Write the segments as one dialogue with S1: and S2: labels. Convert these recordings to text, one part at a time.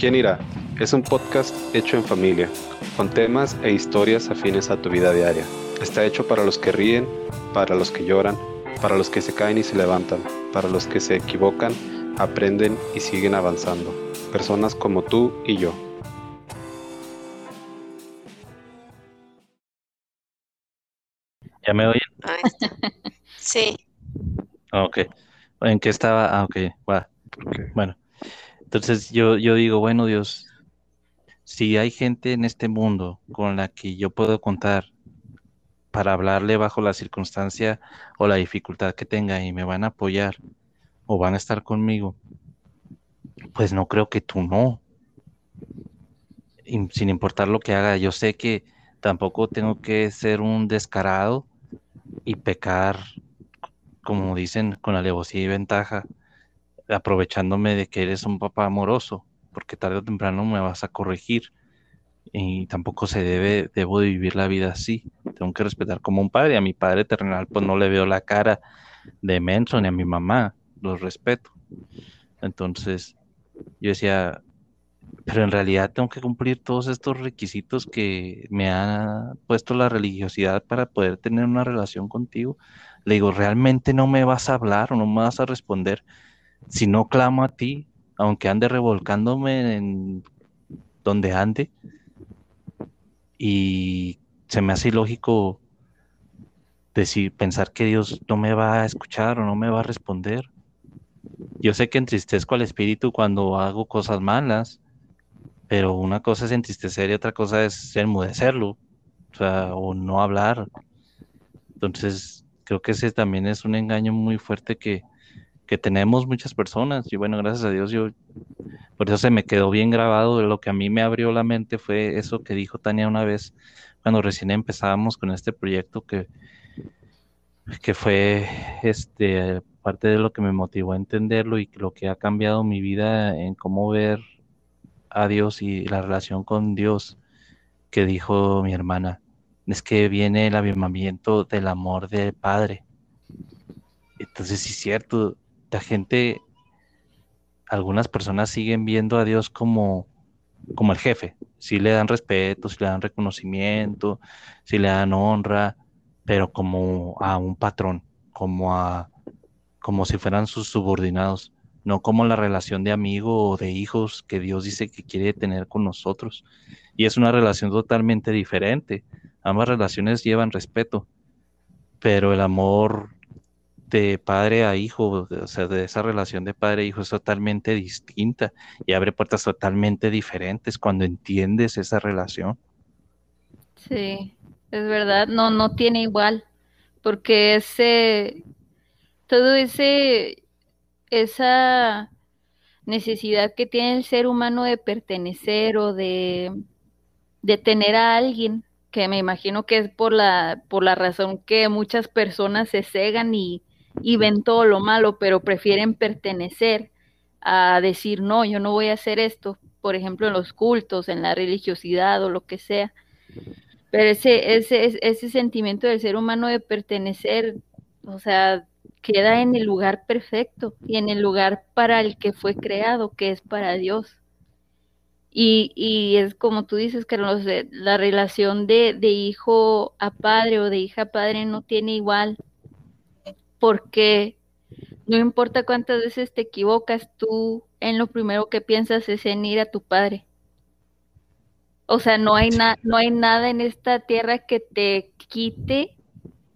S1: ¿Quién irá? Es un podcast hecho en familia, con temas e historias afines a tu vida diaria. Está hecho para los que ríen, para los que lloran, para los que se caen y se levantan, para los que se equivocan, aprenden y siguen avanzando. Personas como tú y yo.
S2: ¿Ya me oyen?
S3: Ahí está. Sí.
S2: Ok. ¿En qué estaba? Ah, ok. va. Bueno, entonces yo, yo digo, bueno, Dios, si hay gente en este mundo con la que yo puedo contar para hablarle bajo la circunstancia o la dificultad que tenga y me van a apoyar o van a estar conmigo, pues no creo que tú no. Y sin importar lo que haga, yo sé que tampoco tengo que ser un descarado y pecar, como dicen, con alevosía y ventaja, aprovechándome de que eres un papá amoroso, porque tarde o temprano me vas a corregir y tampoco se debe, debo de vivir la vida así. Tengo que respetar como un padre. A mi padre terrenal, pues no le veo la cara de menso ni a mi mamá, los respeto. Entonces, yo decía, pero en realidad tengo que cumplir todos estos requisitos que me ha puesto la religiosidad para poder tener una relación contigo. Le digo, ¿realmente no me vas a hablar o no me vas a responder si no clamo a ti, aunque ande revolcándome en donde ande? Y se me hace ilógico decir, pensar que Dios no me va a escuchar o no me va a responder. Yo sé que entristezco al espíritu cuando hago cosas malas, pero una cosa es entristecer y otra cosa es enmudecerlo, o sea, o no hablar. Entonces, creo que ese también es un engaño muy fuerte que, que tenemos muchas personas. Y bueno, gracias a Dios, yo, por eso se me quedó bien grabado. Lo que a mí me abrió la mente fue eso que dijo Tania una vez cuando recién empezábamos con este proyecto que, que fue este parte de lo que me motivó a entenderlo y lo que ha cambiado mi vida en cómo ver a Dios y la relación con Dios que dijo mi hermana. Es que viene el avivamiento del amor del Padre. Entonces, sí es cierto, la gente, algunas personas siguen viendo a Dios como, como el jefe. Sí le dan respeto, sí le dan reconocimiento, sí le dan honra, pero como a un patrón, como a como si fueran sus subordinados, no como la relación de amigo o de hijos que Dios dice que quiere tener con nosotros. Y es una relación totalmente diferente. Ambas relaciones llevan respeto, pero el amor de padre a hijo, o sea, de esa relación de padre a hijo es totalmente distinta y abre puertas totalmente diferentes cuando entiendes esa relación.
S4: Sí, es verdad, no, no tiene igual, porque ese, todo ese, esa necesidad que tiene el ser humano de pertenecer o de, de tener a alguien, que me imagino que es por la, por la razón que muchas personas se cegan y, y ven todo lo malo, pero prefieren pertenecer a decir, no, yo no voy a hacer esto, por ejemplo, en los cultos, en la religiosidad o lo que sea. Pero ese, ese, ese sentimiento del ser humano de pertenecer, o sea, queda en el lugar perfecto y en el lugar para el que fue creado, que es para Dios. Y, y es como tú dices, que los, la relación de, de hijo a padre o de hija a padre no tiene igual, porque no importa cuántas veces te equivocas, tú en lo primero que piensas es en ir a tu padre. O sea, no hay, na no hay nada en esta tierra que te quite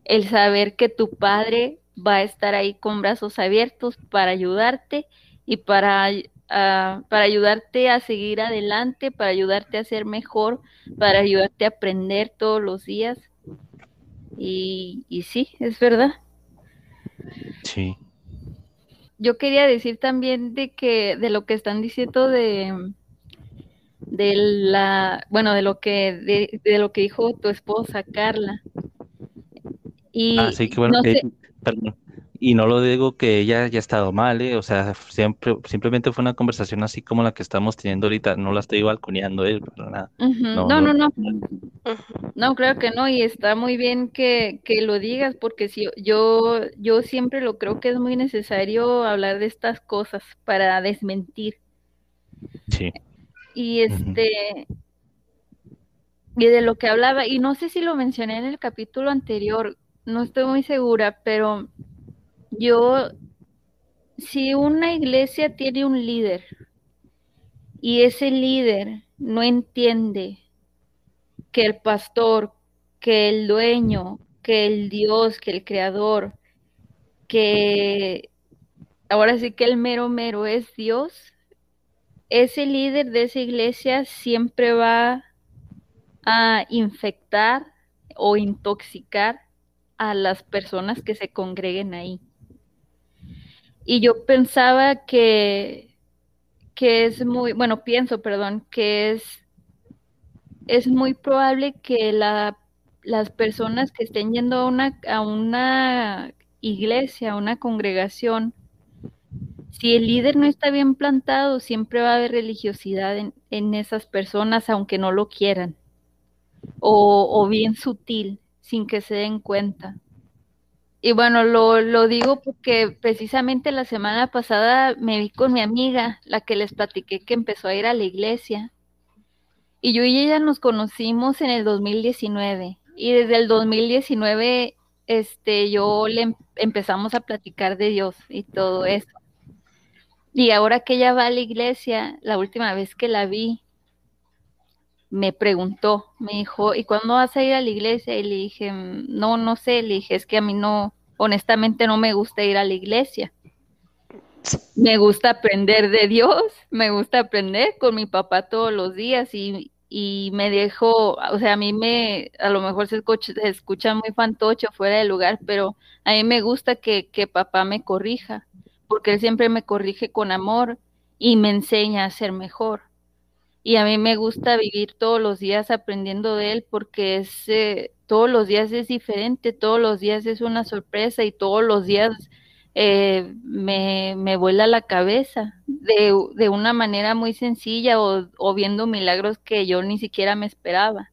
S4: el saber que tu padre va a estar ahí con brazos abiertos para ayudarte y para, uh, para ayudarte a seguir adelante, para ayudarte a ser mejor, para ayudarte a aprender todos los días. Y sí, es verdad.
S2: Sí.
S4: Yo quería decir también de que de lo que están diciendo de de la bueno de lo que de, de lo que dijo tu esposa Carla y
S2: ah, sí, que bueno,
S4: no
S2: que,
S4: sé,
S2: perdón. Y no lo digo que ella haya estado mal, ¿eh? O sea, siempre, simplemente fue una conversación así como la que estamos teniendo ahorita. No la estoy balconeando él, para nada. No,
S4: No,
S2: no,
S4: no, no, no, creo que no, y está muy bien que, que lo digas, porque si yo, yo siempre lo creo que es muy necesario hablar de estas cosas para desmentir.
S2: sí.
S4: Y este, y de lo que hablaba, y no sé si lo mencioné en el capítulo anterior, no estoy muy segura, pero yo, si una iglesia tiene un líder y ese líder no entiende que el pastor, que el dueño, que el Dios, que el creador, que ahora sí que el mero mero es Dios, ese líder de esa iglesia siempre va a infectar o intoxicar a las personas que se congreguen ahí. Y yo pensaba que, que es muy, bueno, pienso, perdón, que es, es muy probable que la, las personas que estén yendo a una, a una iglesia, a una congregación, si el líder no está bien plantado, siempre va a haber religiosidad en, en esas personas, aunque no lo quieran, o, o bien sutil sin que se den cuenta. Y bueno, lo, digo porque precisamente la semana pasada me vi con mi amiga, la que les platiqué que empezó a ir a la iglesia. Y yo y ella nos conocimos en el 2019. Y desde el 2019, este, yo le em, empezamos a platicar de Dios y todo eso. Y ahora que ella va a la iglesia, la última vez que la vi, me preguntó, me dijo, ¿y cuándo vas a ir a la iglesia? Y le dije, no, no sé, le dije, es que a mí no, honestamente no me gusta ir a la iglesia. Me gusta aprender de Dios, me gusta aprender con mi papá todos los días y, y me dejo, o sea, a mí me, a lo mejor se escucha, se escucha muy fantocho fuera de lugar, pero a mí me gusta que, que papá me corrija, porque él siempre me corrige con amor y me enseña a ser mejor y a mí me gusta vivir todos los días aprendiendo de él porque es, eh, todos los días es diferente, todos los días es una sorpresa y todos los días eh, me, me, vuela la cabeza de, de una manera muy sencilla o, o, viendo milagros que yo ni siquiera me esperaba.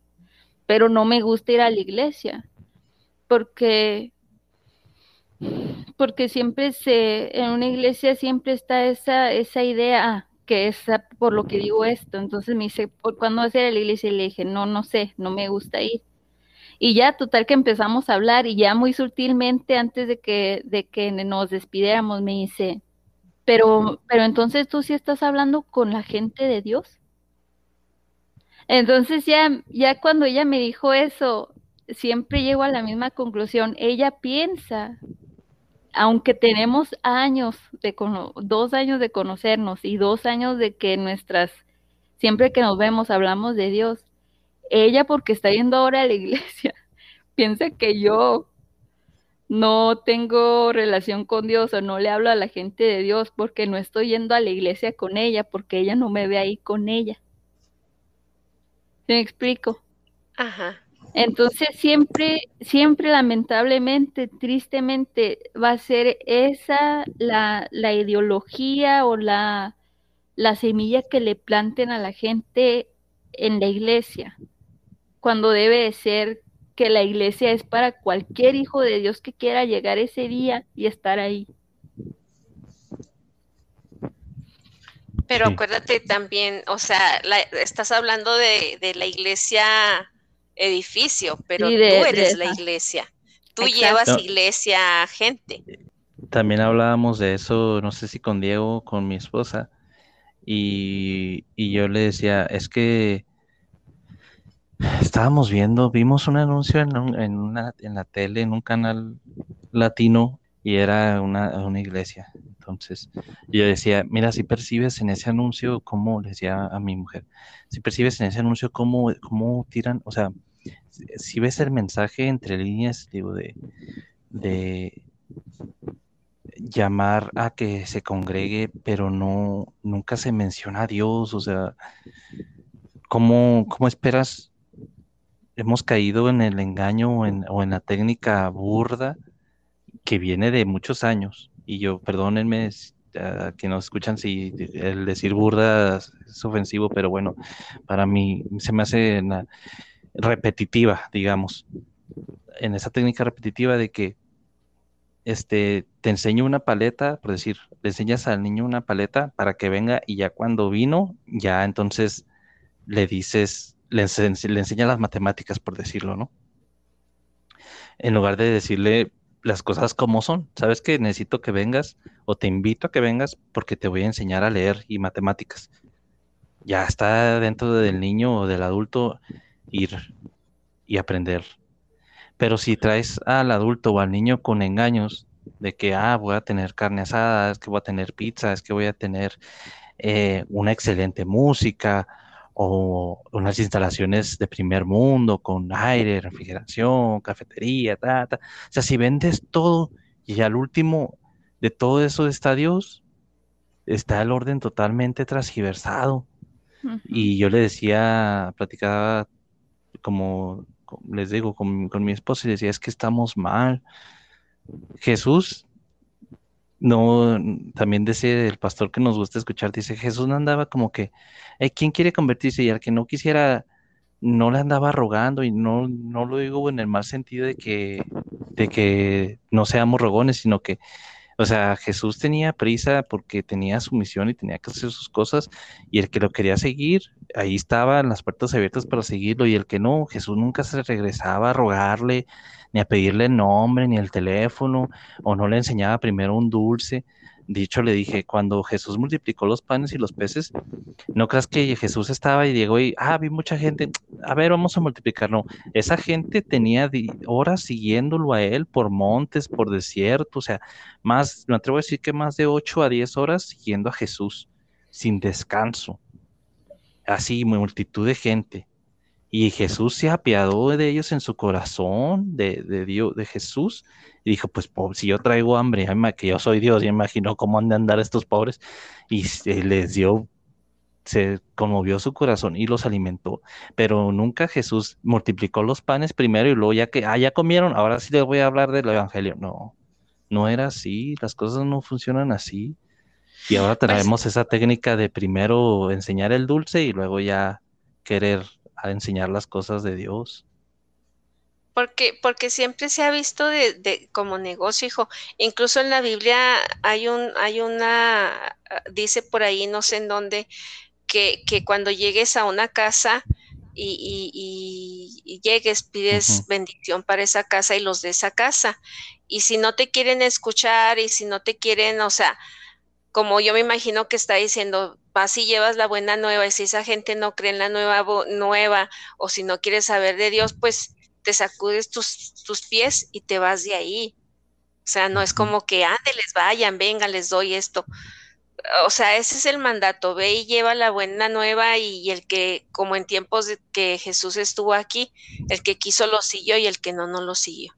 S4: Pero no me gusta ir a la iglesia porque porque siempre se en una iglesia siempre está esa esa idea ah, es por lo que digo esto. Entonces me dice, ¿cuándo vas a ir a la iglesia? Y le dije, no, no sé, no me gusta ir. Y ya, total que empezamos a hablar y ya muy sutilmente, antes de que, de que nos despidiéramos, me dice, pero, pero entonces tú sí estás hablando con la gente de Dios. Entonces ya, ya cuando ella me dijo eso, siempre llego a la misma conclusión. Ella piensa aunque tenemos años de dos años de conocernos y dos años de que nuestras, siempre que nos vemos hablamos de Dios, ella porque está yendo ahora a la iglesia, piensa que yo no tengo relación con Dios o no le hablo a la gente de Dios porque no estoy yendo a la iglesia con ella, porque ella no me ve ahí con ella. ¿Se me explico?
S3: Ajá.
S4: Entonces siempre, siempre lamentablemente, tristemente, va a ser esa la, la ideología o la, la semilla que le planten a la gente en la iglesia, cuando debe de ser que la iglesia es para cualquier hijo de Dios que quiera llegar ese día y estar ahí.
S3: Pero acuérdate también, o sea, la, estás hablando de, de la iglesia edificio, pero tú eres la iglesia. Tú llevas iglesia a gente.
S2: También hablábamos de eso, no sé si con Diego, con mi esposa, y, y yo le decía, es que estábamos viendo, vimos un anuncio en, en, una, en la tele, en un canal latino, y era una, una, iglesia. Entonces, yo decía, mira, si percibes en ese anuncio, cómo, le decía a mi mujer, si percibes en ese anuncio cómo, cómo tiran, o sea, si ves el mensaje entre líneas, digo, de, de llamar a que se congregue, pero no, nunca se menciona a Dios, o sea, ¿cómo, cómo esperas? Hemos caído en el engaño o en, la técnica burda que viene de muchos años. Y yo, perdónenme a que nos escuchan si el decir burda es ofensivo, pero bueno, para mí se me hace repetitiva, digamos, en esa técnica repetitiva de que este, te enseño una paleta, por decir, le enseñas al niño una paleta para que venga y ya cuando vino, ya entonces le dices, le, le enseñas las matemáticas, por decirlo, ¿no? En lugar de decirle las cosas como son. Sabes que necesito que vengas o te invito a que vengas porque te voy a enseñar a leer y matemáticas. Ya está dentro del niño o del adulto ir y aprender. Pero si traes al adulto o al niño con engaños de que, ah, voy a tener carne asada, es que voy a tener pizza, es que voy a tener eh, una excelente música o unas instalaciones de primer mundo con aire, refrigeración, cafetería, ta, ta. O sea, si vendes todo y al último de todo eso está Dios, está el orden totalmente transgiversado. Y yo le decía, platicaba como, les digo, con, con mi esposa y decía, es que estamos mal. Jesús no, también decía el pastor que nos gusta escuchar, dice, Jesús no andaba como que, ¿quién quiere convertirse? Y al que no quisiera, no le andaba rogando, y no, no lo digo en el mal sentido de que, de que no seamos rogones, sino que, o sea, Jesús tenía prisa porque tenía su misión y tenía que hacer sus cosas, y el que lo quería seguir, ahí estaban las puertas abiertas para seguirlo, y el que no, Jesús nunca se regresaba a rogarle, ni a pedirle el nombre, ni el teléfono, o no le enseñaba primero un dulce. Dicho, le dije, cuando Jesús multiplicó los panes y los peces, no creas que Jesús estaba y llegó y, ah, vi mucha gente, a ver, vamos a multiplicar. No, esa gente tenía horas siguiéndolo a él por montes, por desierto, o sea, más, me atrevo a decir que más de 8 a 10 horas siguiendo a Jesús, sin descanso. Así, multitud de gente. Y Jesús se apiadó de ellos en su corazón, de, de Dios, de Jesús, y dijo, pues si yo traigo hambre, que yo soy Dios, y imagino cómo han de andar estos pobres, y les dio, se conmovió su corazón y los alimentó. Pero nunca Jesús multiplicó los panes primero y luego ya que, ah, ya comieron, ahora sí les voy a hablar del Evangelio. No, no era así, las cosas no funcionan así. Y ahora pues traemos esa técnica de primero enseñar el dulce y luego ya querer a enseñar las cosas de Dios.
S3: Porque, porque siempre se ha visto de, como negocio, hijo. Incluso en la Biblia hay un, hay una, dice por ahí, no sé en dónde, que, que cuando llegues a una casa y, y, llegues, pides bendición para esa casa y los de esa casa. Y si no te quieren escuchar y si no te quieren, o sea, como yo me imagino que está diciendo, vas y llevas la buena nueva, y si esa gente no cree en la nueva, nueva o si no quiere saber de Dios, pues te sacudes tus, tus pies y te vas de ahí. O sea, no es como que les vayan, venga, les doy esto. O sea, ese es el mandato, ve y lleva la buena nueva y, el que, como en tiempos de que Jesús estuvo aquí, el que quiso lo siguió y el que no, no lo siguió.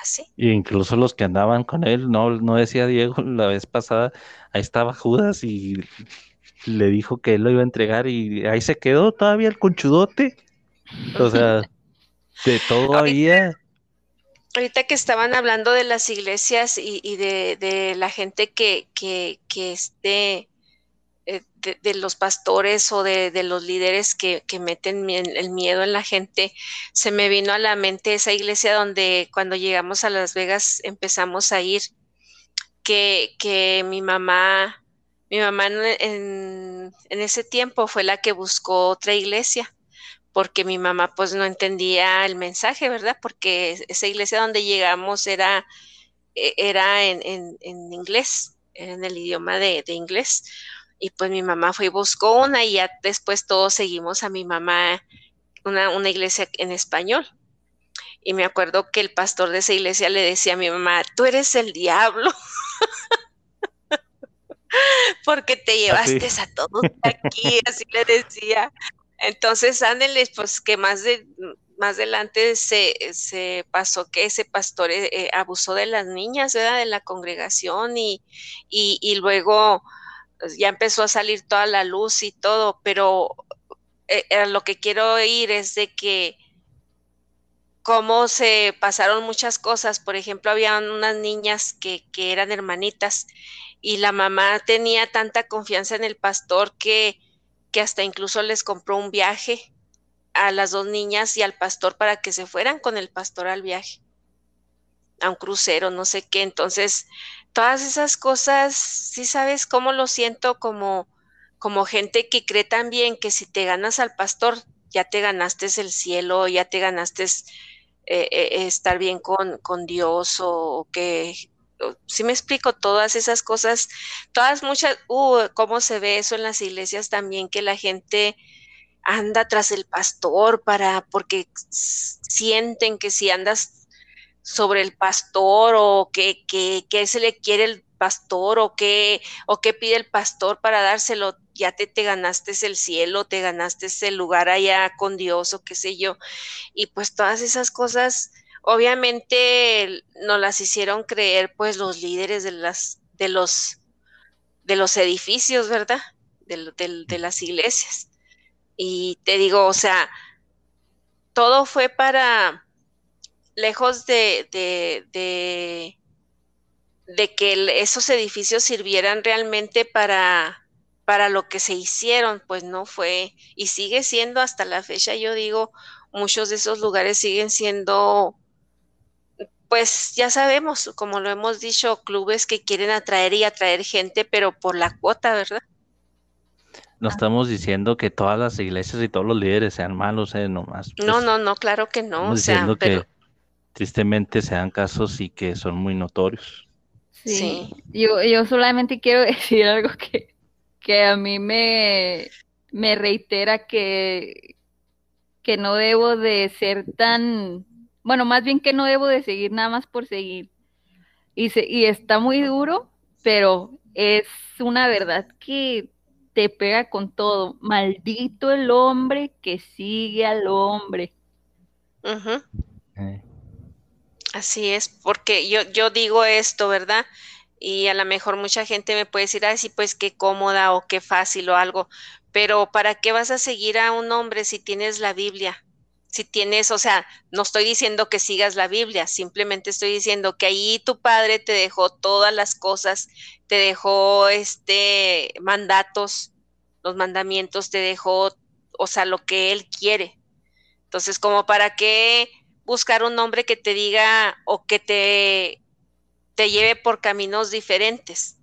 S3: Así.
S2: Y incluso los que andaban con él, no, no decía Diego la vez pasada, ahí estaba Judas y le dijo que él lo iba a entregar y ahí se quedó todavía el conchudote. O sea, de todavía.
S3: Ahorita, que estaban hablando de las iglesias y, de, la gente que, que, que esté de, los pastores o de, los líderes que, que, meten el miedo en la gente, se me vino a la mente esa iglesia donde cuando llegamos a Las Vegas empezamos a ir, que, que mi mamá, mi mamá en, en, ese tiempo fue la que buscó otra iglesia porque mi mamá pues no entendía el mensaje, ¿verdad? Porque esa iglesia donde llegamos era, e, era en, en inglés, en el idioma de, de, inglés. Y pues mi mamá fue y buscó una y ya después todos seguimos a mi mamá, una, una iglesia en español. Y me acuerdo que el pastor de esa iglesia le decía a mi mamá, tú eres el diablo. Porque te llevaste a todos aquí, así le decía. Entonces, ándeles, pues que más de más adelante se, se pasó que ese pastor eh, abusó de las niñas, ¿verdad? De la congregación y, y, y luego ya empezó a salir toda la luz y todo, pero eh, lo que quiero oír es de que cómo se pasaron muchas cosas. Por ejemplo, había unas niñas que, que eran hermanitas y la mamá tenía tanta confianza en el pastor que, que hasta incluso les compró un viaje a las dos niñas y al pastor para que se fueran con el pastor al viaje, a un crucero, no sé qué. Entonces, todas esas cosas, sí sabes cómo lo siento como, como gente que cree también que si te ganas al pastor, ya te ganaste el cielo, ya te ganaste eh, eh, estar bien con, con Dios o, que, si me explico, todas esas cosas, todas muchas, uh, cómo se ve eso en las iglesias también, que la gente anda tras el pastor para, porque sienten que si andas sobre el pastor o que, que, que se le quiere el pastor o qué, o qué pide el pastor para dárselo, ya te, te ganaste el cielo, te ganaste el lugar allá con Dios o qué sé yo. Y pues todas esas cosas, obviamente nos las hicieron creer pues los líderes de las, de los, de los edificios, ¿verdad? De, de las iglesias. Y te digo, o sea, todo fue para, lejos de, de, de de que esos edificios sirvieran realmente para, para lo que se hicieron, pues no fue y sigue siendo hasta la fecha, yo digo, muchos de esos lugares siguen siendo, pues ya sabemos, como lo hemos dicho, clubes que quieren atraer y atraer gente, pero por la cuota, ¿verdad?
S2: No estamos diciendo que todas las iglesias y todos los líderes sean malos, ¿eh? Nomás.
S3: no, pues, no, no, claro que no.
S2: o sea, que tristemente sean casos y que son muy notorios.
S4: Sí. Yo, yo solamente quiero decir algo que, que a mí me, me reitera que, que no debo de ser tan, bueno, más bien que no debo de seguir nada más por seguir. Y, se, y está muy duro, pero es una verdad que te pega con todo. Maldito el hombre que sigue al hombre.
S3: Así es, porque yo, yo digo esto, ¿verdad? Y a lo mejor mucha gente me puede decir, ay, sí, pues qué cómoda o qué fácil o algo, pero ¿para qué vas a seguir a un hombre si tienes la Biblia? Si tienes, o sea, no estoy diciendo que sigas la Biblia, simplemente estoy diciendo que ahí tu padre te dejó todas las cosas, te dejó este mandatos, los mandamientos, te dejó, o sea, lo que él quiere. Entonces, como para qué buscar un hombre que te diga o que te, te lleve por caminos diferentes.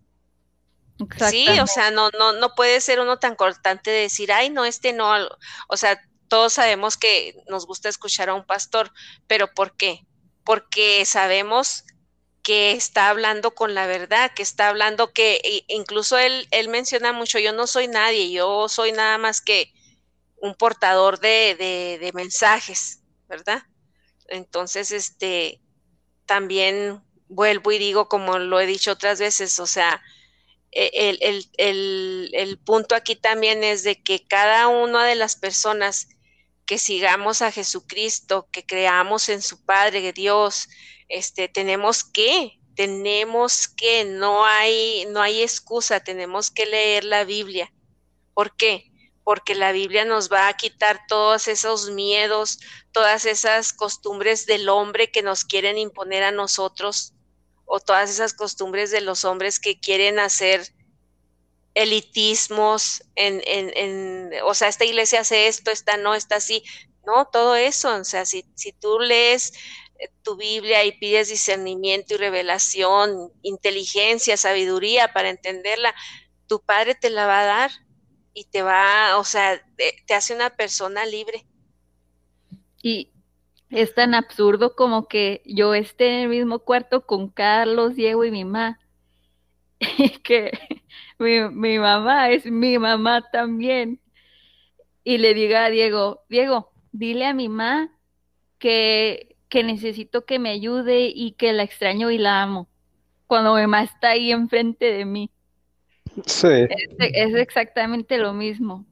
S3: Sí, o sea, no, no, no puede ser uno tan cortante de decir, ay, no, este no, o sea, todos sabemos que nos gusta escuchar a un pastor, pero ¿por qué? Porque sabemos que está hablando con la verdad, que está hablando que incluso él, él menciona mucho, yo no soy nadie, yo soy nada más que un portador de, de, de mensajes, ¿verdad? Entonces, este, también vuelvo y digo, como lo he dicho otras veces, o sea, e, el, punto aquí también es de que cada una de las personas que sigamos a Jesucristo, que creamos en su Padre, Dios, este, tenemos que, tenemos que, no hay, no hay excusa, tenemos que leer la Biblia. ¿Por qué? Porque la Biblia nos va a quitar todos esos miedos, todas esas costumbres del hombre que nos quieren imponer a nosotros, o todas esas costumbres de los hombres que quieren hacer elitismos en, en, o sea, esta iglesia hace esto, esta no, esta así. No, todo eso, o sea, si, si tú lees eh, tu Biblia y pides discernimiento y revelación, inteligencia, sabiduría para entenderla, tu Padre te la va a dar y te va, o sea, te, hace una persona libre.
S4: Y es tan absurdo como que yo esté en el mismo cuarto con Carlos, Diego y mi mamá. Y que mi, mi, mamá es mi mamá también. Y le diga a Diego, Diego, dile a mi mamá que, que necesito que me ayude y que la extraño y la amo. Cuando mi mamá está ahí enfrente de mí.
S1: Sí.
S4: Es, exactamente lo mismo.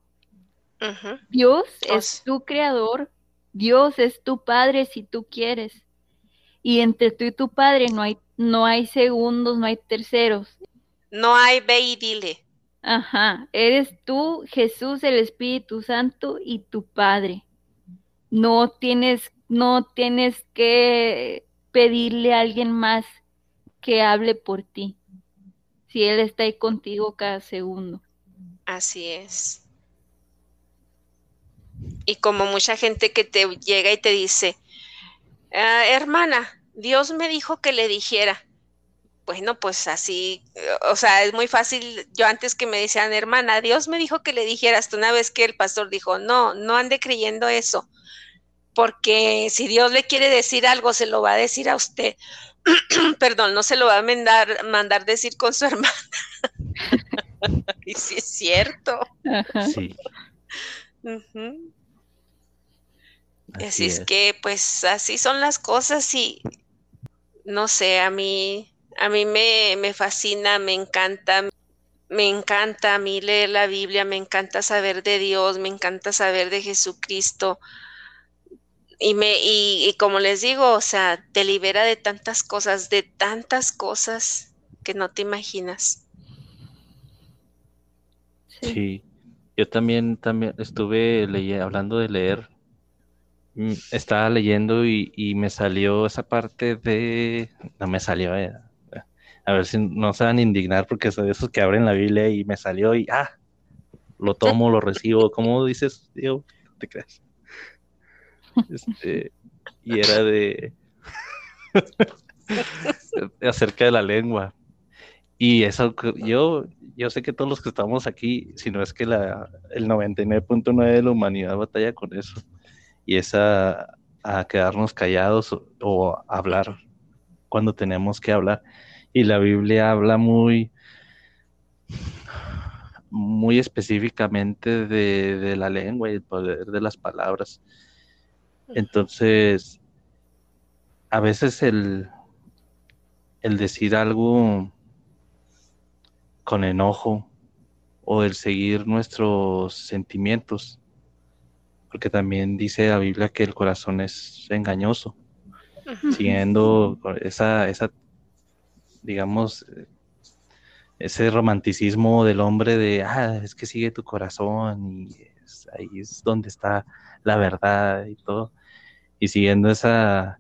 S4: Dios es tu creador, Dios es tu padre si tú quieres. Y entre tú y tu padre no hay, no hay segundos, no hay terceros.
S3: No hay ve y dile.
S4: Ajá, eres tú, Jesús, el Espíritu Santo y tu Padre. No tienes, no tienes que pedirle a alguien más que hable por ti si Él está ahí contigo cada segundo.
S3: Así es. Y como mucha gente que te llega y te dice, ah, hermana, Dios me dijo que le dijera, bueno, pues así, o sea, es muy fácil. Yo antes que me decían, hermana, Dios me dijo que le dijeras, tú una vez que el pastor dijo, no, no ande creyendo eso, porque si Dios le quiere decir algo, se lo va a decir a usted. Perdón, no se lo va a mandar, mandar decir con su hermana. y sí es cierto. Sí. Así, es. que, pues, así son las cosas y no sé, a mí, a mí me, me fascina, me encanta, me encanta a mí leer la Biblia, me encanta saber de Dios, me encanta saber de Jesucristo. Y, me, y, como les digo, o sea, te libera de tantas cosas, de tantas cosas que no te imaginas.
S2: Sí, yo también, también estuve hablando de leer Mm, estaba leyendo y, me salió esa parte de... No me salió, eh, a ver si no se van a indignar porque son de esos que abren la Biblia y me salió y, ah, lo tomo, lo recibo. ¿Cómo dices, Diego? No te creas. Este, y era de... acerca de la lengua. Y eso, yo, yo sé que todos los que estamos aquí, si no es que la, el 99.9 de la humanidad batalla con eso y es a, quedarnos callados o, hablar cuando tenemos que hablar. Y la Biblia habla muy, muy específicamente de, la lengua y el poder de las palabras. Entonces, a veces el, el decir algo con enojo o el seguir nuestros sentimientos porque también dice la Biblia que el corazón es engañoso, siguiendo esa, esa, digamos, ese romanticismo del hombre de, ah, es que sigue tu corazón y ahí es donde está la verdad y todo. Y siguiendo esa,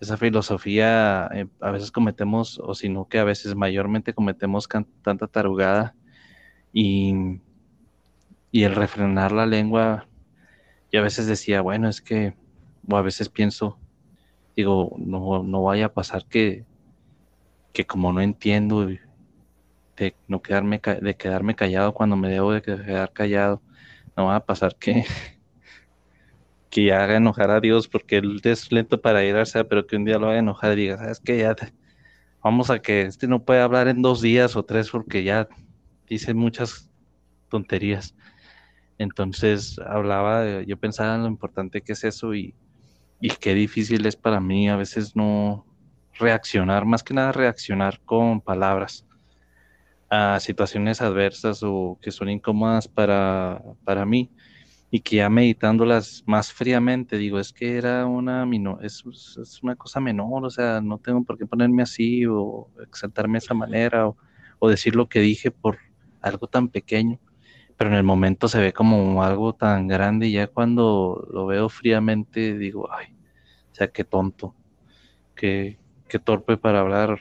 S2: esa filosofía, eh, a veces cometemos, o sino que a veces mayormente cometemos tanta tarugada y, y el refrenar la lengua y a veces decía, bueno, es que, o a veces pienso, digo, no, no vaya a pasar que, que como no entiendo de no quedarme de quedarme callado cuando me debo de quedar callado, no va a pasar que que haga enojar a Dios porque él es lento para irse, pero que un día lo haga enojar y diga, sabes que ya vamos a que este no puede hablar en dos días o tres porque ya dice muchas tonterías. Entonces hablaba, yo pensaba en lo importante que es eso y, y qué difícil es para mí a veces no reaccionar, más que nada reaccionar con palabras a situaciones adversas o que son incómodas para, para mí y que ya meditándolas más fríamente digo, es que era una, es, es una cosa menor, o sea, no tengo por qué ponerme así o exaltarme de esa manera o, o decir lo que dije por algo tan pequeño pero en el momento se ve como algo tan grande y ya cuando lo veo fríamente digo, ay, o sea, qué tonto, qué, qué torpe para hablar.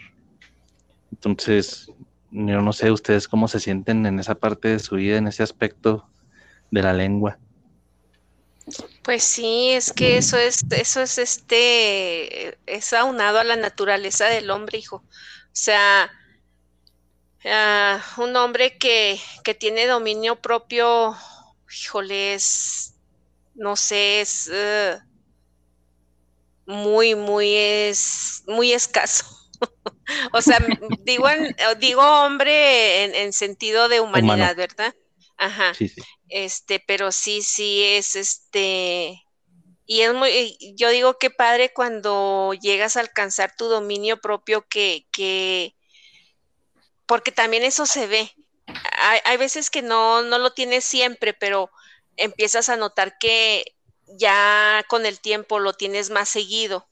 S2: Entonces, yo no sé ustedes cómo se sienten en esa parte de su vida, en ese aspecto de la lengua.
S3: Pues sí, es que eso es, eso es este, es aunado a la naturaleza del hombre, hijo. O sea, Ah, un hombre que, tiene dominio propio, híjoles, no sé, es eh, muy, muy, es muy escaso. o sea, digo, digo hombre en, sentido de humanidad, ¿verdad? Ajá. Este, pero sí, sí es este. Y es muy, yo digo que padre cuando llegas a alcanzar tu dominio propio que, que, porque también eso se ve. Hay, veces que no, no lo tienes siempre, pero empiezas a notar que ya con el tiempo lo tienes más seguido.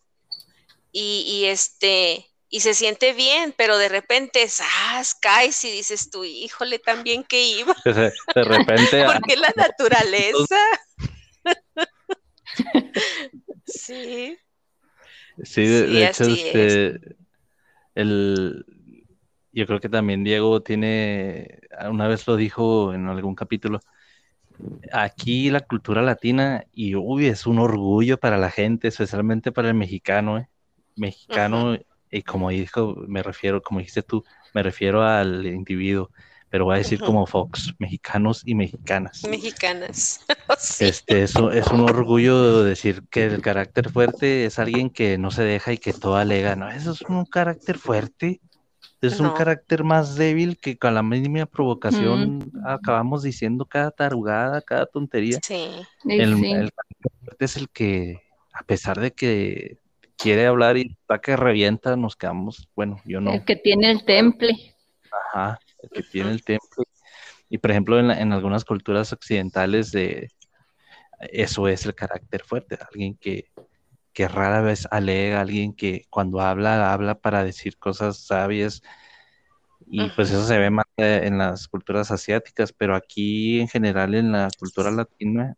S3: Y, este, y se siente bien, pero de repente, ¡zas! caes y dices tú, híjole, también que iba.
S2: De, repente.
S3: Porque la naturaleza. sí.
S2: Sí, de, hecho, este, el, yo creo que también Diego tiene, una vez lo dijo en algún capítulo, aquí la cultura latina, y uy, es un orgullo para la gente, especialmente para el mexicano, ¿eh? mexicano y como dijo, me refiero, como dijiste tú, me refiero al individuo, pero voy a decir como Fox, mexicanos y mexicanas.
S3: Mexicanas.
S2: Este, eso es un orgullo decir que el carácter fuerte es alguien que no se deja y que todo alega. No, eso es un carácter fuerte. Es un carácter más débil que con la mínima provocación acabamos diciendo cada tarugada, cada tontería.
S3: Sí.
S2: El, carácter fuerte es el que, a pesar de que quiere hablar y está que revienta, nos quedamos, bueno, yo no.
S4: El que tiene el temple.
S2: Ajá, el que tiene el temple. Y por ejemplo, en, en algunas culturas occidentales de eso es el carácter fuerte, alguien que, que rara vez alega, alguien que cuando habla, habla para decir cosas sabias. Y pues eso se ve más eh, en las culturas asiáticas, pero aquí en general en la cultura latina,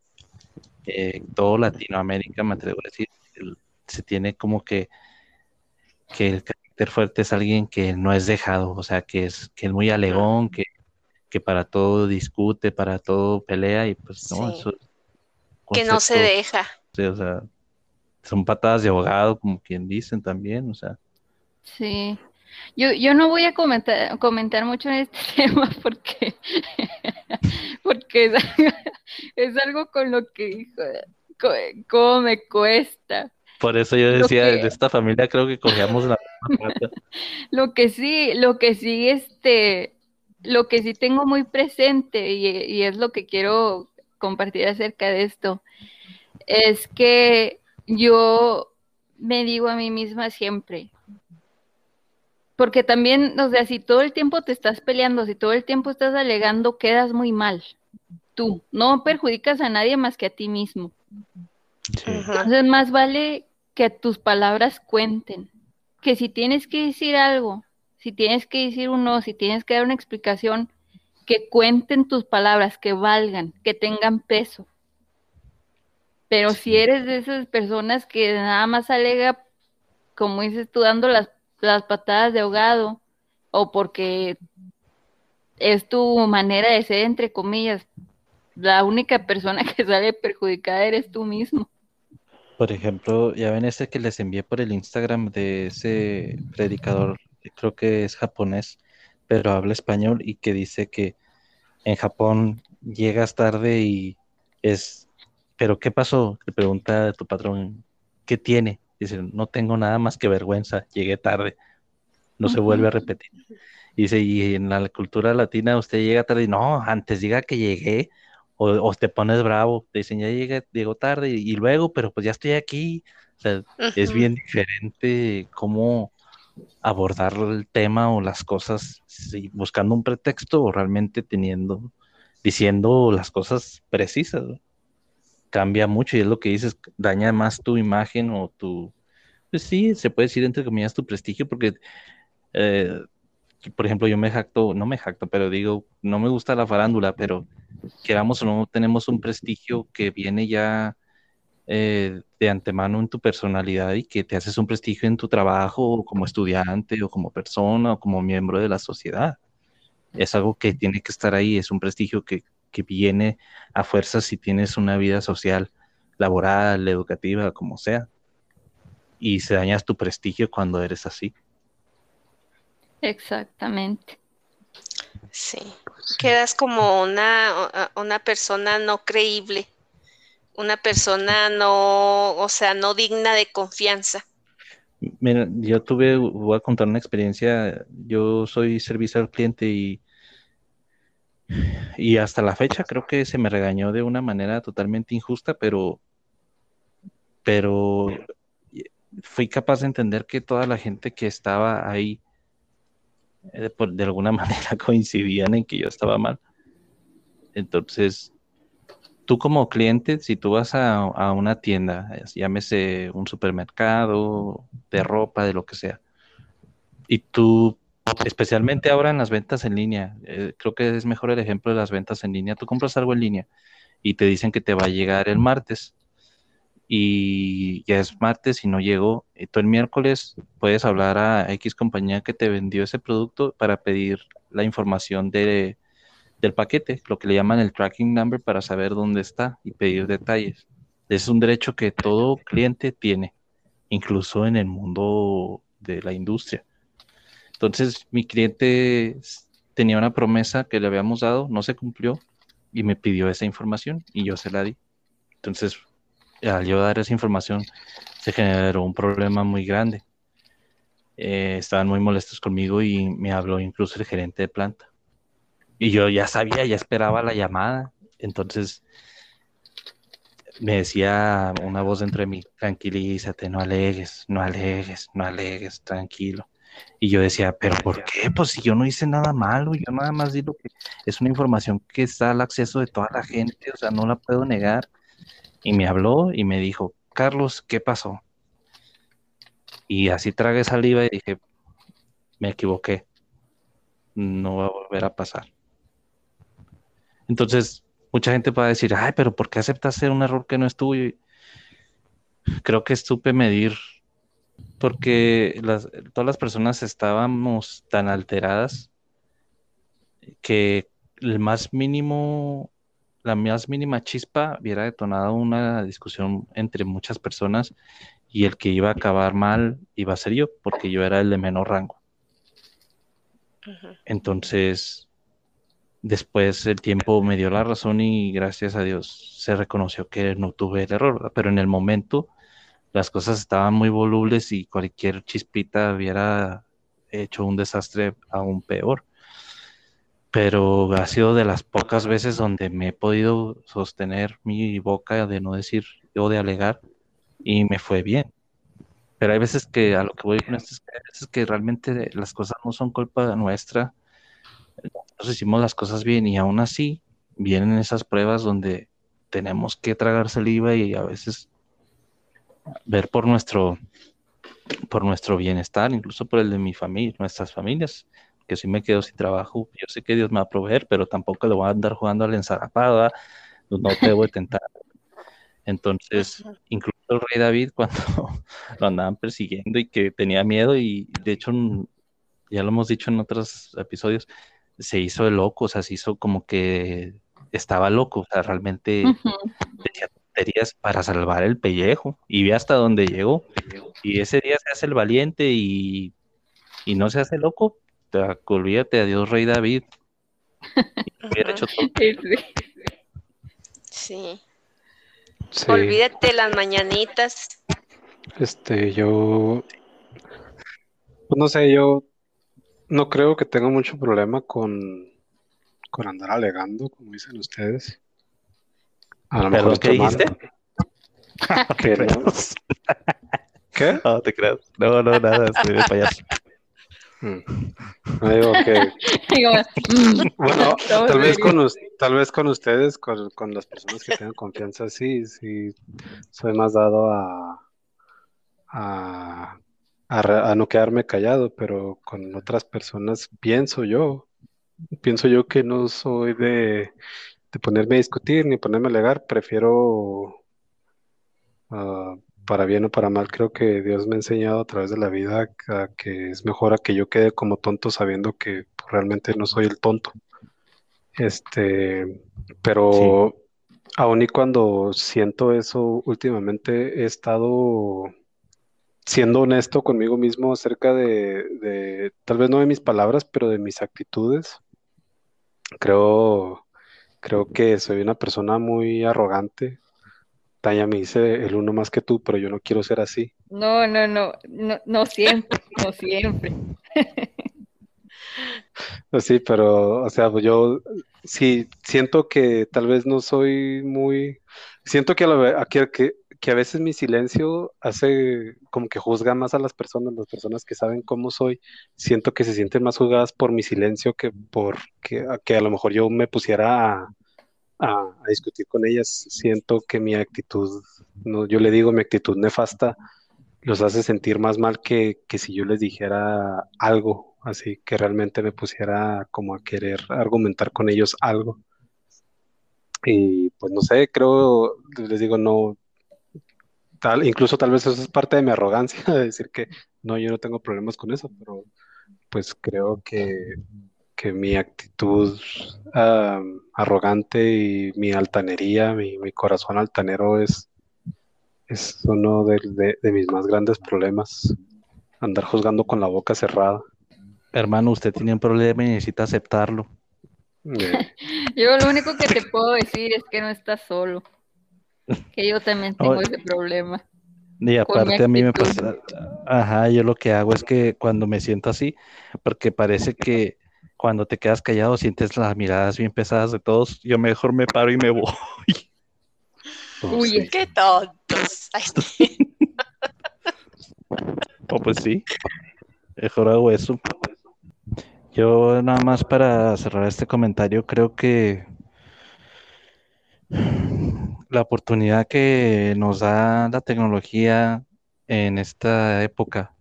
S2: eh, todo Latinoamérica, me atrevo a decir, se tiene como que, que el carácter fuerte es alguien que no es dejado, o sea, que es, que es muy alegón, que, que para todo discute, para todo pelea y pues no, eso...
S3: Que no se deja.
S2: o sea, son patadas de abogado, como quien dicen también, o sea.
S4: Sí. Yo, yo no voy a comentar, comentar mucho en este tema porque, porque es, algo con lo que, como me cuesta.
S2: Por eso yo decía, de esta familia creo que cogíamos la
S4: Lo que sí, lo que sí, este, lo que sí tengo muy presente y, es lo que quiero compartir acerca de esto, es que yo me digo a mí misma siempre, porque también, o sea, si todo el tiempo te estás peleando, si todo el tiempo estás alegando, quedas muy mal. Tú no perjudicas a nadie más que a ti mismo. Entonces, más vale que tus palabras cuenten. Que si tienes que decir algo, si tienes que decir un no, si tienes que dar una explicación, que cuenten tus palabras, que valgan, que tengan peso. Pero si eres de esas personas que nada más alega, como dices tú, dando las, las patadas de ahogado, o porque es tu manera de ser, entre comillas, la única persona que sale perjudicada eres tú mismo.
S2: Por ejemplo, ya ven ese que les envié por el Instagram de ese predicador, creo que es japonés, pero habla español y que dice que en Japón llegas tarde y es, pero ¿qué pasó? Le pregunta a tu patrón, ¿qué tiene? Dice, no tengo nada más que vergüenza, llegué tarde, no se vuelve a repetir. Dice, y en la cultura latina usted llega tarde y no, antes diga que llegué o, te pones bravo, te dicen, ya llegué, llego tarde y, luego, pero pues ya estoy aquí. O sea, es bien diferente cómo abordar el tema o las cosas buscando un pretexto o realmente teniendo, diciendo las cosas precisas. Cambia mucho y es lo que dices, daña más tu imagen o tu, pues sí, se puede decir entre comillas tu prestigio porque, eh, por ejemplo, yo me jacto, no me jacto, pero digo, no me gusta la farándula, pero queramos o no, tenemos un prestigio que viene ya eh, de antemano en tu personalidad y que te haces un prestigio en tu trabajo como estudiante o como persona o como miembro de la sociedad. Es algo que tiene que estar ahí, es un prestigio que, que viene a fuerza si tienes una vida social, laboral, educativa, como sea. Y se dañas tu prestigio cuando eres así.
S4: Exactamente.
S3: Sí, quedas como una, una persona no creíble, una persona no, o sea, no digna de confianza.
S2: Mira, yo tuve, voy a contar una experiencia, yo soy servicio al cliente y, y hasta la fecha creo que se me regañó de una manera totalmente injusta, pero, pero fui capaz de entender que toda la gente que estaba ahí eh, de, alguna manera coincidían en que yo estaba mal. Entonces, tú como cliente, si tú vas a, una tienda, llámese un supermercado, de ropa, de lo que sea, y tú, especialmente ahora en las ventas en línea, eh, creo que es mejor el ejemplo de las ventas en línea, tú compras algo en línea y te dicen que te va a llegar el martes y ya es martes y no llegó. Y tú el miércoles puedes hablar a X compañía que te vendió ese producto para pedir la información de, del paquete, lo que le llaman el tracking number para saber dónde está y pedir detalles. Es un derecho que todo cliente tiene, incluso en el mundo de la industria. Entonces mi cliente tenía una promesa que le habíamos dado, no se cumplió y me pidió esa información y yo se la di. Entonces, al yo dar esa información, se generó un problema muy grande. Eh, estaban muy molestos conmigo y me habló incluso el gerente de planta. Y yo ya sabía, ya esperaba la llamada. Entonces me decía una voz dentro de mí, tranquilízate, no alegues, no alegues, no alegues, tranquilo. Y yo decía, pero ¿por qué? Pues si yo no hice nada malo, yo nada más digo que es una información que está al acceso de toda la gente, o sea, no la puedo negar. Y me habló y me dijo, Carlos, ¿qué pasó? Y así tragué saliva y dije, me equivoqué, no va a volver a pasar. Entonces, mucha gente va a decir, ay, pero ¿por qué aceptas hacer un error que no es tuyo? Creo que supe medir porque todas las personas estábamos tan alteradas que el más mínimo, la más mínima chispa hubiera detonado una discusión entre muchas personas y el que iba a acabar mal iba a ser yo, porque yo era el de menor rango. Entonces, después el tiempo me dio la razón y gracias a Dios se reconoció que no tuve el error, pero en el momento las cosas estaban muy volubles y cualquier chispita hubiera hecho un desastre aún peor. Pero ha sido de las pocas veces donde me he podido sostener mi boca de no decir o de alegar y me fue bien. Pero hay veces que a lo que voy con esto es que, veces que realmente las cosas no son culpa nuestra. Nosotros hicimos las cosas bien y aún así vienen esas pruebas donde tenemos que tragar saliva y a veces ver por nuestro, por nuestro bienestar, incluso por el de mi familia, nuestras familias, que si me quedo sin trabajo, yo sé que Dios me va a proveer, pero tampoco le voy a andar jugando a la ensarapada, no te debo tentar. Entonces, incluso el rey David, cuando lo andaban persiguiendo y que tenía miedo, y de hecho, ya lo hemos dicho en otros episodios, se hizo loco, o sea, se hizo como que estaba loco, o sea, realmente para salvar el pellejo y ve hasta dónde llegó. Y ese día se hace el valiente y, no se hace loco. Te, olvídate, adiós, Rey David.
S3: Sí. Olvídate las mañanitas.
S1: Este, yo. Pues no sé, yo no creo que tenga mucho problema con, con andar alegando, como dicen ustedes.
S2: A ¿qué dijiste?
S1: ¿Qué? ¿Qué?
S2: No, te creas. No, no, nada, estoy de payaso.
S1: Mm. No digo que. Mm. bueno, tal vez, con, tal vez con ustedes, con, con, las personas que tengan confianza, sí, sí, soy más dado a, a, a, a no quedarme callado, pero con otras personas pienso yo, pienso yo que no soy de de ponerme a discutir ni ponerme a alegar, prefiero, ah, para bien o para mal, creo que Dios me ha enseñado a través de la vida que es mejor a que yo quede como tonto sabiendo que realmente no soy el tonto. Este, pero aún y cuando siento eso, últimamente he estado siendo honesto conmigo mismo acerca de, de, tal vez no de mis palabras, pero de mis actitudes. Creo Creo que soy una persona muy arrogante. Tania me dice el uno más que tú, pero yo no quiero ser así.
S4: No, no, no, no, no siempre, no siempre.
S1: Pues sí, pero, o sea, yo sí siento que tal vez no soy muy, siento que a, que, que, a veces mi silencio hace como que juzga más a las personas, las personas que saben cómo soy, siento que se sienten más juzgadas por mi silencio que por que, que a lo mejor yo me pusiera a, a, discutir con ellas, siento que mi actitud, no, yo le digo mi actitud nefasta, los hace sentir más mal que, que si yo les dijera algo, así que realmente me pusiera como a querer argumentar con ellos algo. Y pues no sé, creo, les digo, no, tal, incluso tal vez eso es parte de mi arrogancia, de decir que no, yo no tengo problemas con eso, pero pues creo que que mi actitud arrogante y mi altanería, mi, corazón altanero es, es uno de, mis más grandes problemas. andar juzgando con la boca cerrada.
S2: Hermano, usted tiene un problema y necesita aceptarlo.
S4: yo lo único que te puedo decir es que no estás solo. Que yo también tengo ese problema.
S2: Y aparte a mí me pasa, ajá, yo lo que hago es que cuando me siento así, porque parece que cuando te quedas callado sientes las miradas bien pesadas de todos, yo mejor me paro y me voy.
S3: Uy, qué tontos.
S2: oh, pues sí, mejor hago eso. Yo nada más para cerrar este comentario, creo que la oportunidad que nos da la tecnología en esta época,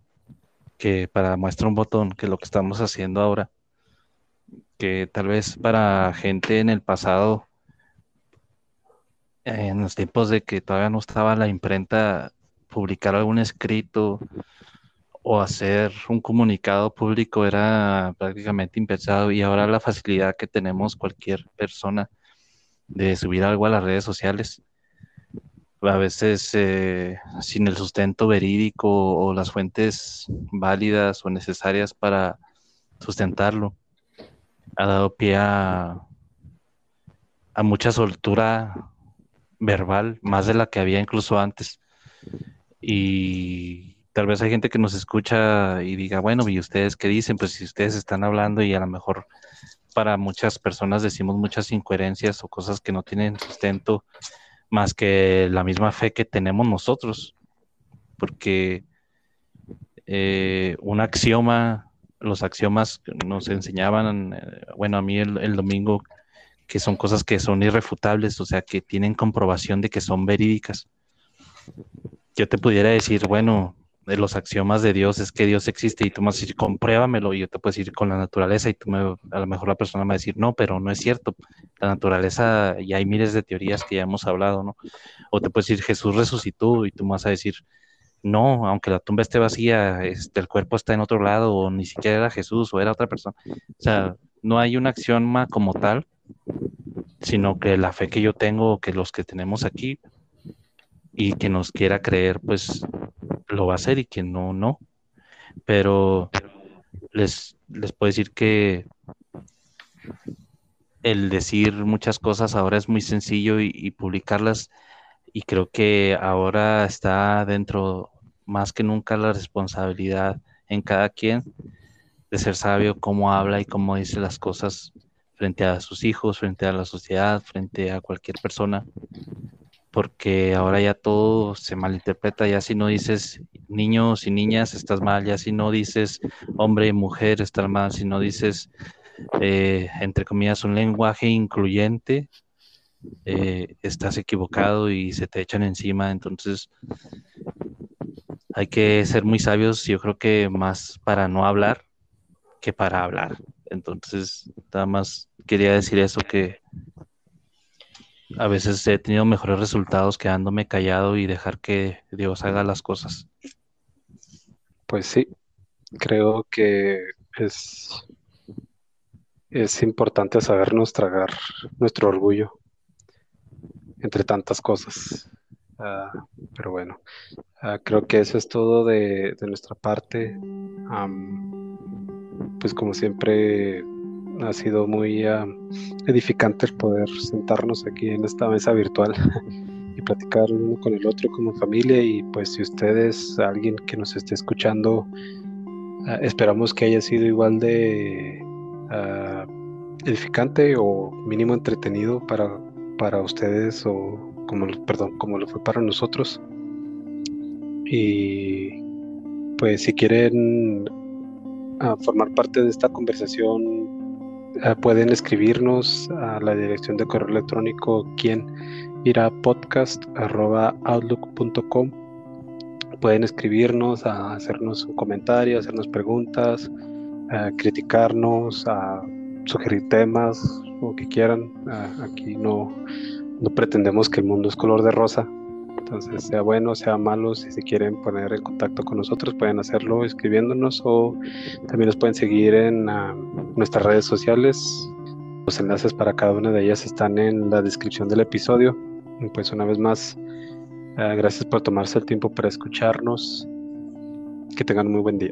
S2: que para muestra un botón, que es lo que estamos haciendo ahora, que tal vez para gente en el pasado, en los tiempos de que todavía no estaba la imprenta, publicar algún escrito o hacer un comunicado público era prácticamente impensado y ahora la facilidad que tenemos cualquier persona de subir algo a las redes sociales, a veces eh, sin el sustento verídico o las fuentes válidas o necesarias para sustentarlo, ha dado pie a, mucha soltura verbal, más de la que había incluso antes. Y tal vez hay gente que nos escucha y diga, bueno, ¿y ustedes qué dicen? Pues si ustedes están hablando y a lo mejor para muchas personas decimos muchas incoherencias o cosas que no tienen sustento más que la misma fe que tenemos nosotros. Porque eh, un axioma, los axiomas nos enseñaban, eh, bueno, a mí el, domingo, que son cosas que son irrefutables, o sea, que tienen comprobación de que son verídicas. Yo te pudiera decir, bueno, de los axiomas de Dios es que Dios existe y tú me vas a decir, compruébamelo y yo te puedo decir con la naturaleza y tú me, a lo mejor la persona me va a decir, no, pero no es cierto. La naturaleza, y hay miles de teorías que ya hemos hablado, ¿no? O te puedo decir, Jesús resucitó y tú me vas a decir, no, aunque la tumba esté vacía, este, el cuerpo está en otro lado o ni siquiera era Jesús o era otra persona. O sea, no hay un axioma como tal, sino que la fe que yo tengo, que los que tenemos aquí, y que nos quiera creer, pues lo va a hacer y quien no, no. Pero les, les puedo decir que el decir muchas cosas ahora es muy sencillo y, publicarlas y creo que ahora está dentro más que nunca la responsabilidad en cada quien de ser sabio cómo habla y cómo dice las cosas frente a sus hijos, frente a la sociedad, frente a cualquier persona, porque ahora ya todo se malinterpreta, ya si no dices niños y niñas estás mal, ya si no dices hombre y mujer estás mal, si no dices, eh, entre comillas, un lenguaje incluyente, eh, estás equivocado y se te echan encima, entonces hay que ser muy sabios, yo creo que más para no hablar que para hablar. Entonces, nada más quería decir eso que a veces he tenido mejores resultados quedándome callado y dejar que Dios haga las cosas.
S1: Pues sí, creo que es, es importante sabernos tragar nuestro orgullo entre tantas cosas. Ah, pero bueno, ah, creo que eso es todo de, nuestra parte. pues como siempre ha sido muy ah, edificante el poder sentarnos aquí en esta mesa virtual y platicar uno con el otro como familia y pues si ustedes, alguien que nos esté escuchando, ah, esperamos que haya sido igual de edificante o mínimo entretenido para, para ustedes o como, perdón, como lo fue para nosotros. Y pues si quieren formar parte de esta conversación Ah, pueden escribirnos a la dirección de correo electrónico quien irá podcast outlook.com pueden escribirnos a hacernos un comentario hacernos preguntas a criticarnos a sugerir temas o que quieran ah, aquí no no pretendemos que el mundo es color de rosa entonces, sea bueno, sea malo, si se quieren poner en contacto con nosotros, pueden hacerlo escribiéndonos o también nos pueden seguir en ah, nuestras redes sociales. Los enlaces para cada una de ellas están en la descripción del episodio. pues una vez más, ah, gracias por tomarse el tiempo para escucharnos. Que tengan muy buen día.